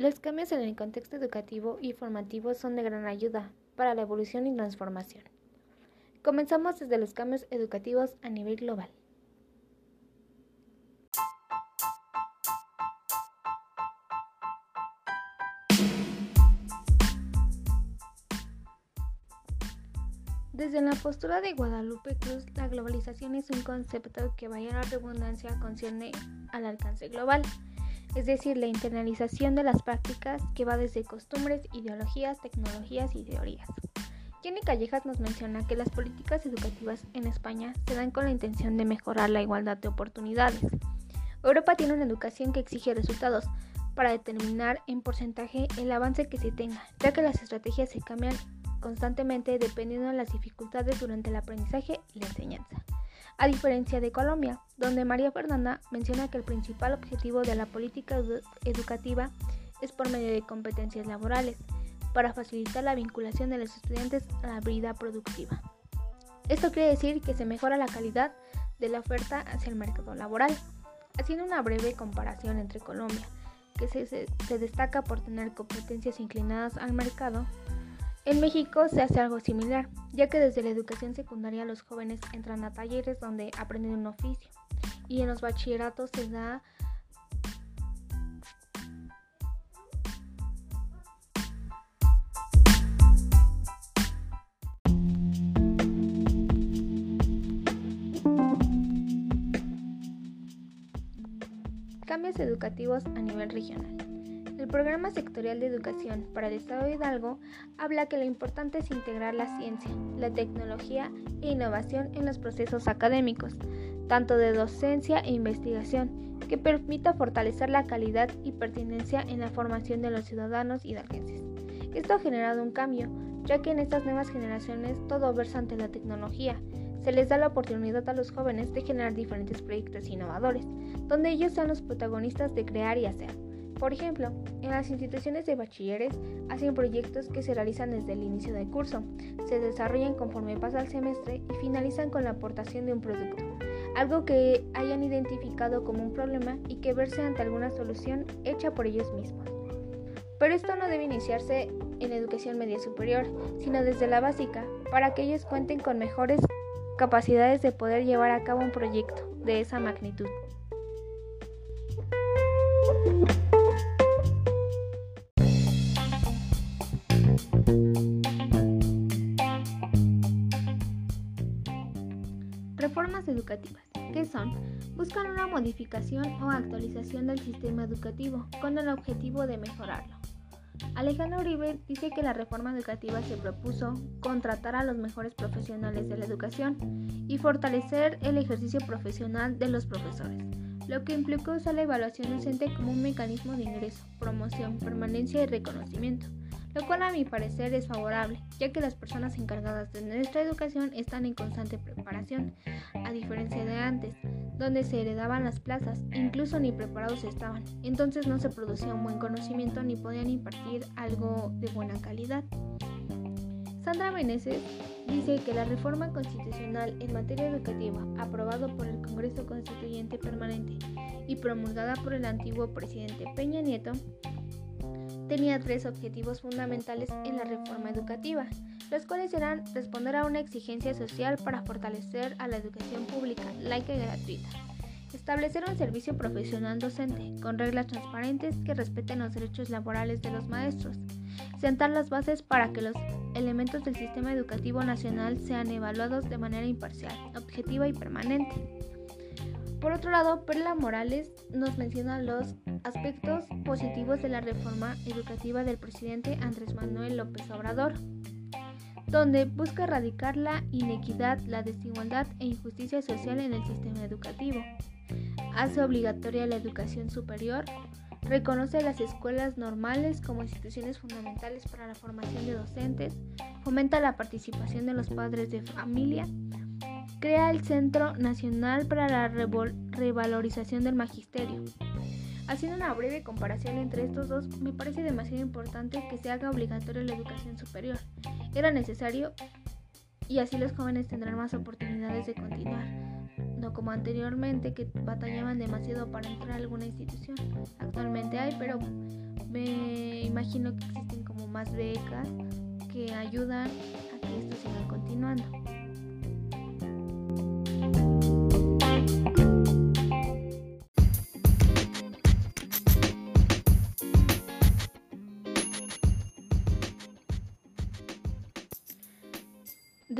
Los cambios en el contexto educativo y formativo son de gran ayuda para la evolución y transformación. Comenzamos desde los cambios educativos a nivel global. Desde la postura de Guadalupe Cruz, la globalización es un concepto que vaya a la redundancia concierne al alcance global, es decir, la internalización de las prácticas que va desde costumbres, ideologías, tecnologías y teorías. Jenny Callejas nos menciona que las políticas educativas en España se dan con la intención de mejorar la igualdad de oportunidades. Europa tiene una educación que exige resultados para determinar en porcentaje el avance que se tenga, ya que las estrategias se cambian constantemente dependiendo de las dificultades durante el aprendizaje y la enseñanza. A diferencia de Colombia, donde María Fernanda menciona que el principal objetivo de la política educativa es por medio de competencias laborales, para facilitar la vinculación de los estudiantes a la vida productiva. Esto quiere decir que se mejora la calidad de la oferta hacia el mercado laboral. Haciendo una breve comparación entre Colombia, que se, destaca por tener competencias inclinadas al mercado, en México se hace algo similar, ya que desde la educación secundaria los jóvenes entran a talleres donde aprenden un oficio y en los bachilleratos se da cambios educativos a nivel regional. El Programa Sectorial de Educación para el Estado de Hidalgo habla que lo importante es integrar la ciencia, la tecnología e innovación en los procesos académicos, tanto de docencia e investigación, que permita fortalecer la calidad y pertinencia en la formación de los ciudadanos hidalguenses. Esto ha generado un cambio, ya que en estas nuevas generaciones todo versa ante la tecnología. Se les da la oportunidad a los jóvenes de generar diferentes proyectos innovadores, donde ellos sean los protagonistas de crear y hacer. Por ejemplo, en las instituciones de bachilleres hacen proyectos que se realizan desde el inicio del curso, se desarrollan conforme pasa el semestre y finalizan con la aportación de un producto, algo que hayan identificado como un problema y que verse ante alguna solución hecha por ellos mismos. Pero esto no debe iniciarse en educación media superior, sino desde la básica, para que ellos cuenten con mejores capacidades de poder llevar a cabo un proyecto de esa magnitud. Reformas educativas, que son, buscar una modificación o actualización del sistema educativo con el objetivo de mejorarlo. Alejandro Uribe dice que la reforma educativa se propuso contratar a los mejores profesionales de la educación y fortalecer el ejercicio profesional de los profesores, lo que implicó usar la evaluación docente como un mecanismo de ingreso, promoción, permanencia y reconocimiento lo cual a mi parecer es favorable, ya que las personas encargadas de nuestra educación están en constante preparación, a diferencia de antes, donde se heredaban las plazas, incluso ni preparados estaban, entonces no se producía un buen conocimiento ni podían impartir algo de buena calidad. Sandra Meneses dice que la reforma constitucional en materia educativa, aprobado por el Congreso Constituyente Permanente y promulgada por el antiguo presidente Peña Nieto, tenía tres objetivos fundamentales en la reforma educativa, los cuales eran responder a una exigencia social para fortalecer a la educación pública, laica y gratuita, establecer un servicio profesional docente con reglas transparentes que respeten los derechos laborales de los maestros, sentar las bases para que los elementos del sistema educativo nacional sean evaluados de manera imparcial, objetiva y permanente. Por otro lado, Perla Morales nos menciona los aspectos positivos de la reforma educativa del presidente Andrés Manuel López Obrador, donde busca erradicar la inequidad, la desigualdad e injusticia social en el sistema educativo. Hace obligatoria la educación superior, reconoce las escuelas normales como instituciones fundamentales para la formación de docentes, fomenta la participación de los padres de familia, crea el Centro Nacional para la Revalorización del Magisterio. Haciendo una breve comparación entre estos dos, me parece demasiado importante que se haga obligatoria la educación superior. Era necesario y así los jóvenes tendrán más oportunidades de continuar, no como anteriormente que batallaban demasiado para entrar a alguna institución. Actualmente hay, pero me imagino que existen como más becas que ayudan a que esto siga continuando.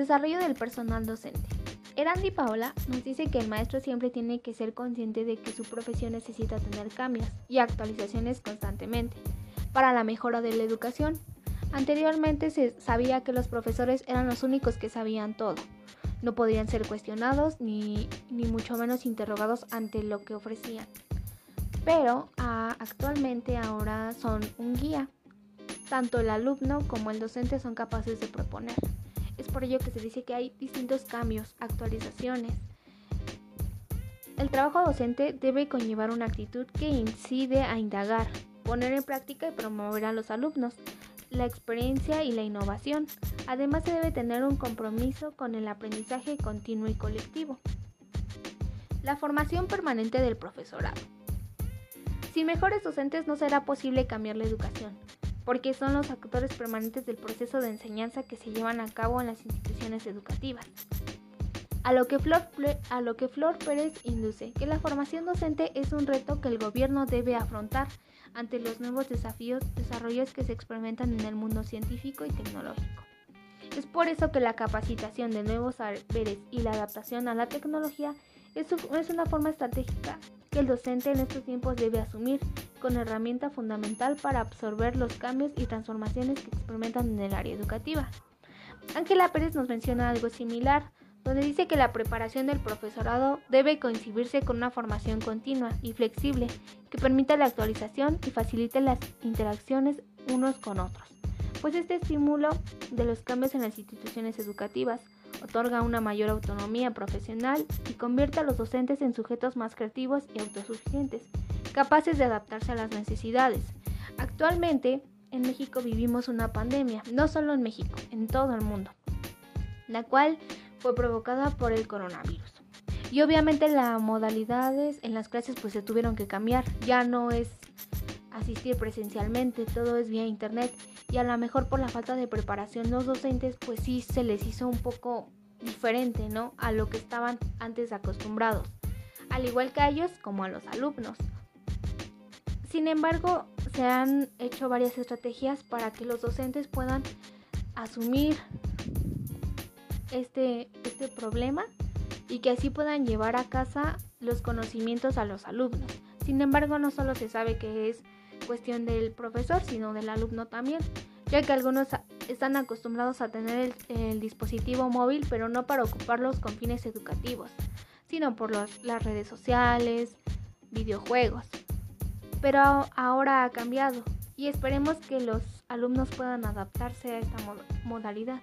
Desarrollo del personal docente. Erandi Paola nos dice que el maestro siempre tiene que ser consciente de que su profesión necesita tener cambios y actualizaciones constantemente para la mejora de la educación. Anteriormente se sabía que los profesores eran los únicos que sabían todo. No podían ser cuestionados ni, ni mucho menos interrogados ante lo que ofrecían. Pero actualmente ahora son un guía. Tanto el alumno como el docente son capaces de proponer. Es por ello que se dice que hay distintos cambios, actualizaciones. El trabajo docente debe conllevar una actitud que incide a indagar, poner en práctica y promover a los alumnos la experiencia y la innovación. Además se debe tener un compromiso con el aprendizaje continuo y colectivo. La formación permanente del profesorado. Sin mejores docentes no será posible cambiar la educación porque son los actores permanentes del proceso de enseñanza que se llevan a cabo en las instituciones educativas. A lo, que Flor, a Pérez induce, que la formación docente es un reto que el gobierno debe afrontar ante los nuevos desafíos, desarrollos que se experimentan en el mundo científico y tecnológico. Es por eso que la capacitación de nuevos saberes y la adaptación a la tecnología es una forma estratégica que el docente en estos tiempos debe asumir con herramienta fundamental para absorber los cambios y transformaciones que experimentan en el área educativa. Ángela Pérez nos menciona algo similar, donde dice que la preparación del profesorado debe coincidirse con una formación continua y flexible que permita la actualización y facilite las interacciones unos con otros, pues este estímulo de los cambios en las instituciones educativas otorga una mayor autonomía profesional y convierte a los docentes en sujetos más creativos y autosuficientes, capaces de adaptarse a las necesidades. Actualmente, en México vivimos una pandemia, no solo en México, en todo el mundo, la cual fue provocada por el coronavirus. Y obviamente las modalidades en las clases pues se tuvieron que cambiar, ya no es asistir presencialmente, todo es vía internet y a lo mejor por la falta de preparación los docentes pues sí se les hizo un poco diferente, ¿no? A lo que estaban antes acostumbrados, al igual que a ellos como a los alumnos. Sin embargo, se han hecho varias estrategias para que los docentes puedan asumir este, este problema y que así puedan llevar a casa los conocimientos a los alumnos. Sin embargo, no solo se sabe que es cuestión del profesor, sino del alumno también, ya que algunos están acostumbrados a tener el, dispositivo móvil, pero no para ocuparlos con fines educativos, sino por las redes sociales, videojuegos. Pero ahora ha cambiado y esperemos que los alumnos puedan adaptarse a esta modalidad.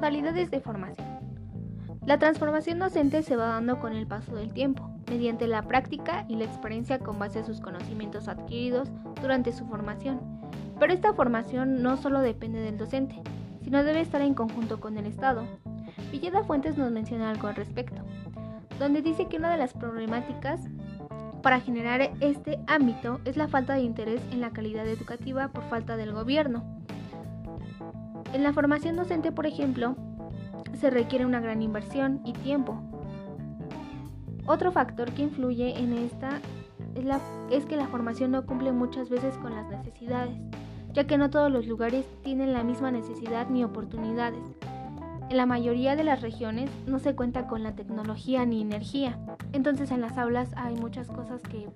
Modalidades de formación. La transformación docente se va dando con el paso del tiempo, mediante la práctica y la experiencia con base a sus conocimientos adquiridos durante su formación. Pero esta formación no solo depende del docente, sino debe estar en conjunto con el Estado. Villeda Fuentes nos menciona algo al respecto, donde dice que una de las problemáticas para generar este ámbito es la falta de interés en la calidad educativa por falta del gobierno. En la formación docente, por ejemplo, se requiere una gran inversión y tiempo. Otro factor que influye en esta es, que la formación no cumple muchas veces con las necesidades, ya que no todos los lugares tienen la misma necesidad ni oportunidades. En la mayoría de las regiones no se cuenta con la tecnología ni energía, entonces en las aulas hay muchas cosas que,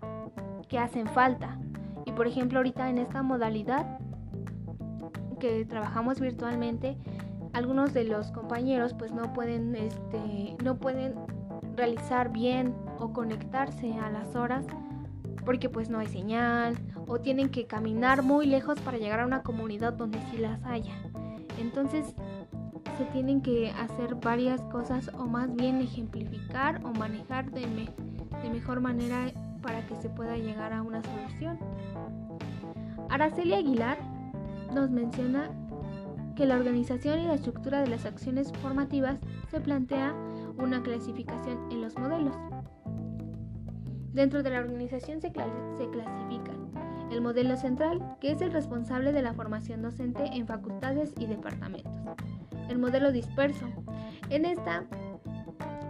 que hacen falta. Y por ejemplo ahorita en esta modalidad que trabajamos virtualmente, algunos de los compañeros pues no pueden, este, no pueden realizar bien o conectarse a las horas porque pues no hay señal o tienen que caminar muy lejos para llegar a una comunidad donde sí las haya. Entonces se tienen que hacer varias cosas o más bien ejemplificar o manejar de, de mejor manera para que se pueda llegar a una solución. Araceli Aguilar nos menciona que la organización y la estructura de las acciones formativas se plantea una clasificación en los modelos. Dentro de la organización se, clasifican el modelo central, que es el responsable de la formación docente en facultades y departamentos. El modelo disperso. En esta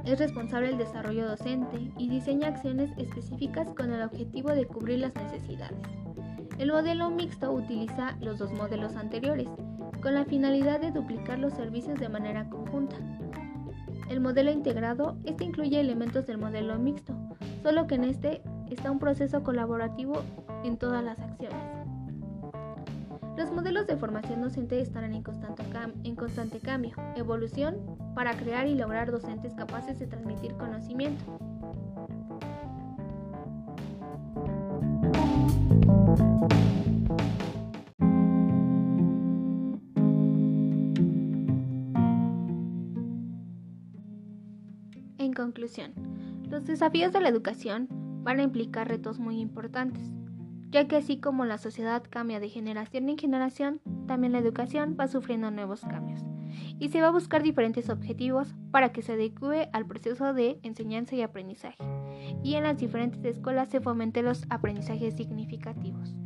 es responsable del desarrollo docente y diseña acciones específicas con el objetivo de cubrir las necesidades. El modelo mixto utiliza los dos modelos anteriores, con la finalidad de duplicar los servicios de manera conjunta. El modelo integrado, este incluye elementos del modelo mixto, solo que en este está un proceso colaborativo en todas las acciones. Los modelos de formación docente estarán en constante, en constante cambio, evolución, para crear y lograr docentes capaces de transmitir conocimiento. En conclusión, los desafíos de la educación van a implicar retos muy importantes, ya que así como la sociedad cambia de generación en generación, también la educación va sufriendo nuevos cambios y se va a buscar diferentes objetivos para que se adecue al proceso de enseñanza y aprendizaje y en las diferentes escuelas se fomenten los aprendizajes significativos.